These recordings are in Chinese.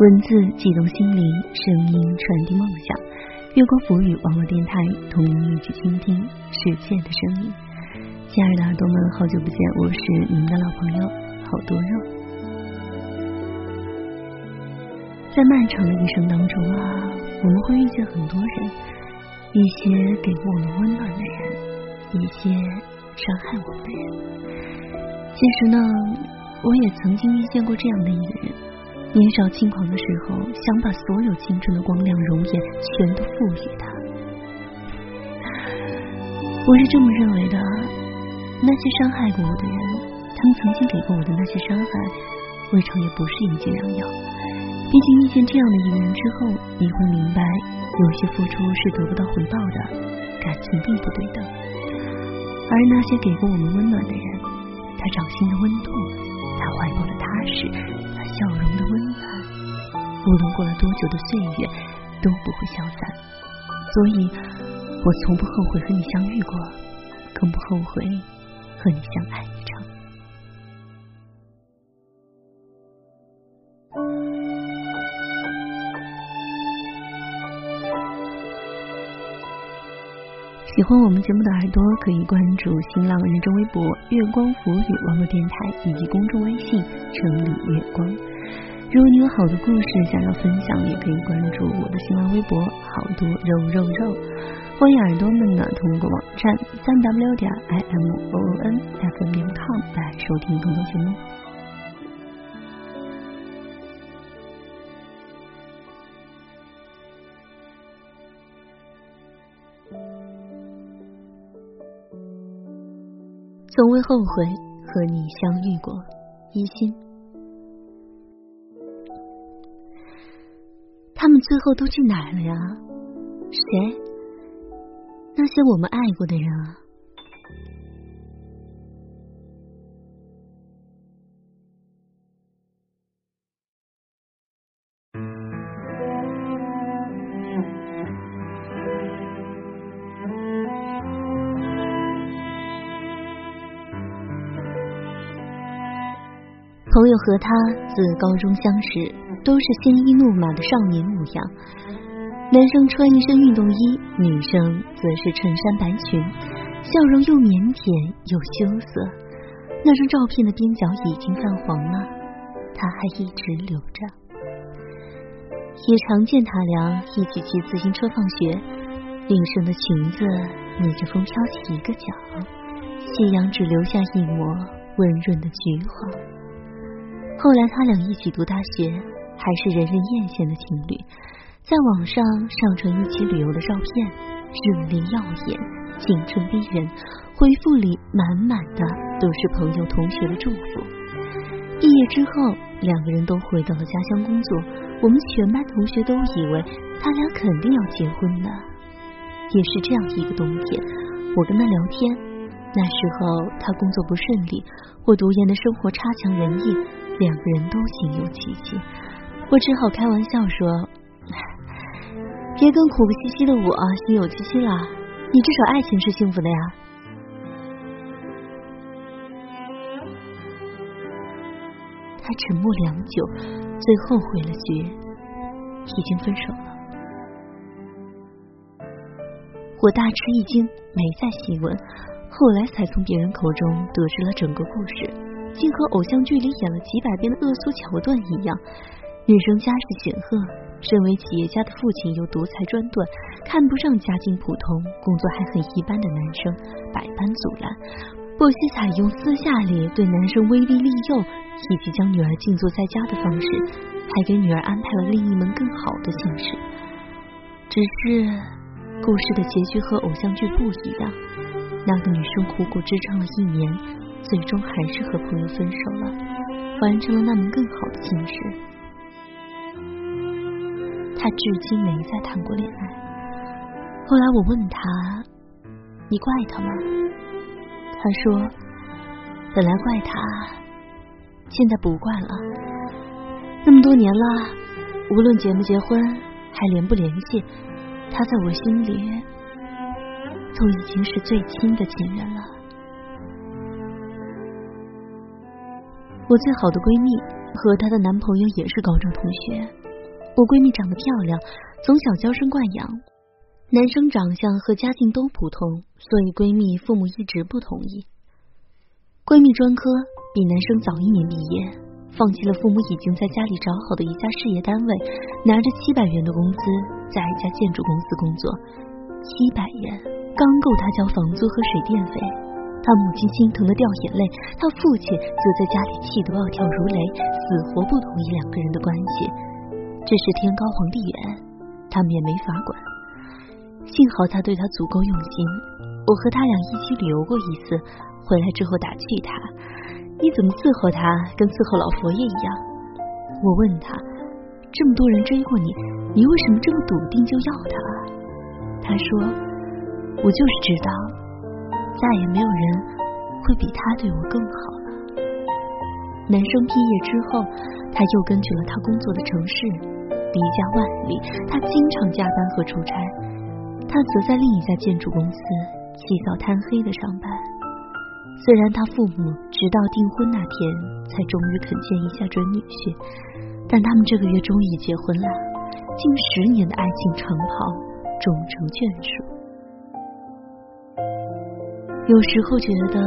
文字悸动心灵，声音传递梦想。月光浮语网络电台，同你一起倾听世界的声音。亲爱的耳朵们，好久不见，我是你们的老朋友好多肉。在漫长的一生当中啊，我们会遇见很多人，一些给过我们温暖的人，一些伤害我们的人。其实呢，我也曾经遇见过这样的一个人。年少轻狂的时候，想把所有青春的光亮、容颜全都赋予他。我是这么认为的：那些伤害过我的人，他们曾经给过我的那些伤害，未尝也不是一剂良药。毕竟遇见这样的一个人之后，你会明白，有些付出是得不到回报的，感情并不对等。而那些给过我们温暖的人，他掌心的温度，他怀抱的踏实。笑容的温暖，无论过了多久的岁月，都不会消散。所以，我从不后悔和你相遇过，更不后悔和你相爱。喜欢我们节目的耳朵，可以关注新浪认证微博“月光浮语”网络电台以及公众微信“城里月光”。如果你有好的故事想要分享，也可以关注我的新浪微博“好多肉肉肉”。欢迎耳朵们呢通过网站三 w 点 i m o o n f m 点 com 来收听更多节目。从未后悔和你相遇过，一心。他们最后都去哪儿了呀？谁？那些我们爱过的人啊。朋友和他自高中相识，都是鲜衣怒马的少年模样。男生穿一身运动衣，女生则是衬衫白裙，笑容又腼腆又羞涩。那张照片的边角已经泛黄了，他还一直留着。也常见他俩一起骑自行车放学，女生的裙子逆着风飘起一个角，夕阳只留下一抹温润的橘黄。后来他俩一起读大学，还是人人艳羡的情侣，在网上上传一起旅游的照片，热烈耀眼，青春逼人。回复里满满的都是朋友同学的祝福。毕业之后，两个人都回到了家乡工作，我们全班同学都以为他俩肯定要结婚的。也是这样一个冬天，我跟他聊天，那时候他工作不顺利，我读研的生活差强人意。两个人都心有戚戚，我只好开玩笑说：“别跟苦不兮兮的我心有戚戚了，你至少爱情是幸福的呀。”他沉默良久，最后回了句：“已经分手了。”我大吃一惊，没再细问，后来才从别人口中得知了整个故事。竟和偶像剧里演了几百遍的恶俗桥段一样。女生家世显赫，身为企业家的父亲又独裁专断，看不上家境普通、工作还很一般的男生，百般阻拦。不惜采用私下里对男生威逼利诱，以及将女儿静坐在家的方式，还给女儿安排了另一门更好的姓氏。只是故事的结局和偶像剧不一样，那个女生苦苦支撑了一年。最终还是和朋友分手了，完成了那门更好的心事。他至今没再谈过恋爱。后来我问他：“你怪他吗？”他说：“本来怪他，现在不怪了。那么多年了，无论结不结婚，还联不联系，他在我心里都已经是最亲的亲人了。”我最好的闺蜜和她的男朋友也是高中同学。我闺蜜长得漂亮，从小娇生惯养。男生长相和家境都普通，所以闺蜜父母一直不同意。闺蜜专科比男生早一年毕业，放弃了父母已经在家里找好的一家事业单位，拿着七百元的工资，在一家建筑公司工作。七百元刚够他交房租和水电费。他母亲心疼的掉眼泪，他父亲则在家里气得暴跳如雷，死活不同意两个人的关系。这是天高皇帝远，他们也没法管。幸好他对他足够用心，我和他俩一起旅游过一次，回来之后打趣他：“你怎么伺候他，跟伺候老佛爷一样？”我问他：“这么多人追过你，你为什么这么笃定就要他？”他说：“我就是知道。”再也没有人会比他对我更好了。男生毕业之后，他又根据了他工作的城市，离家万里，他经常加班和出差。他则在另一家建筑公司起早贪黑的上班。虽然他父母直到订婚那天才终于肯见一下准女婿，但他们这个月终于结婚了，近十年的爱情长跑终成眷属。有时候觉得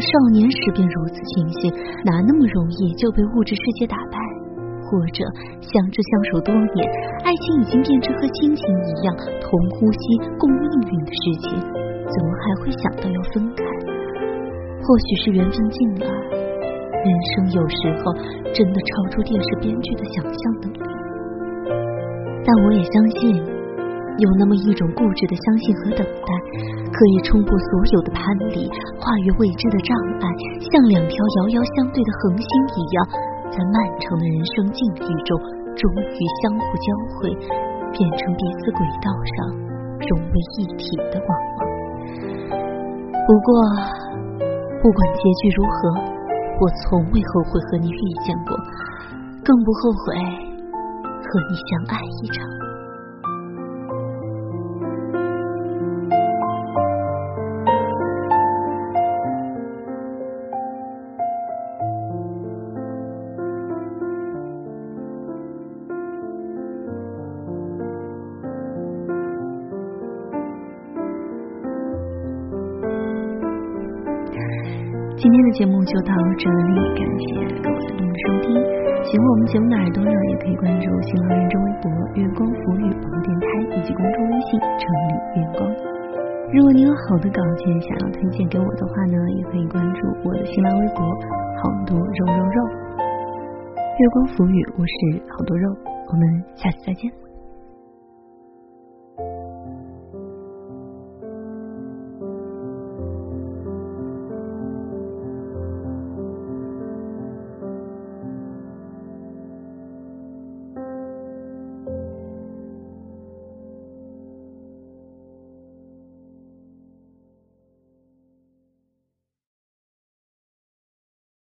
少年时便如此清醒，哪那么容易就被物质世界打败？或者相知相守多年，爱情已经变成和亲情一样同呼吸共命运的事情，怎么还会想到要分开？或许是缘分尽了，人生有时候真的超出电视编剧的想象能力。但我也相信。有那么一种固执的相信和等待，可以冲破所有的攀离，跨越未知的障碍，像两条遥遥相对的恒星一样，在漫长的人生境遇中，终于相互交汇，变成彼此轨道上融为一体的光芒。不过，不管结局如何，我从未后悔和你遇见过，更不后悔和你相爱一场。今天的节目就到这里，感谢各位的收听。喜欢我们节目的耳朵呢，也可以关注新浪认证微博“月光浮语”网络电台以及公众微信“城里月光”。如果你有好的稿件想要推荐给我的话呢，也可以关注我的新浪微博“好多肉肉肉”。月光浮语，我是好多肉，我们下次再见。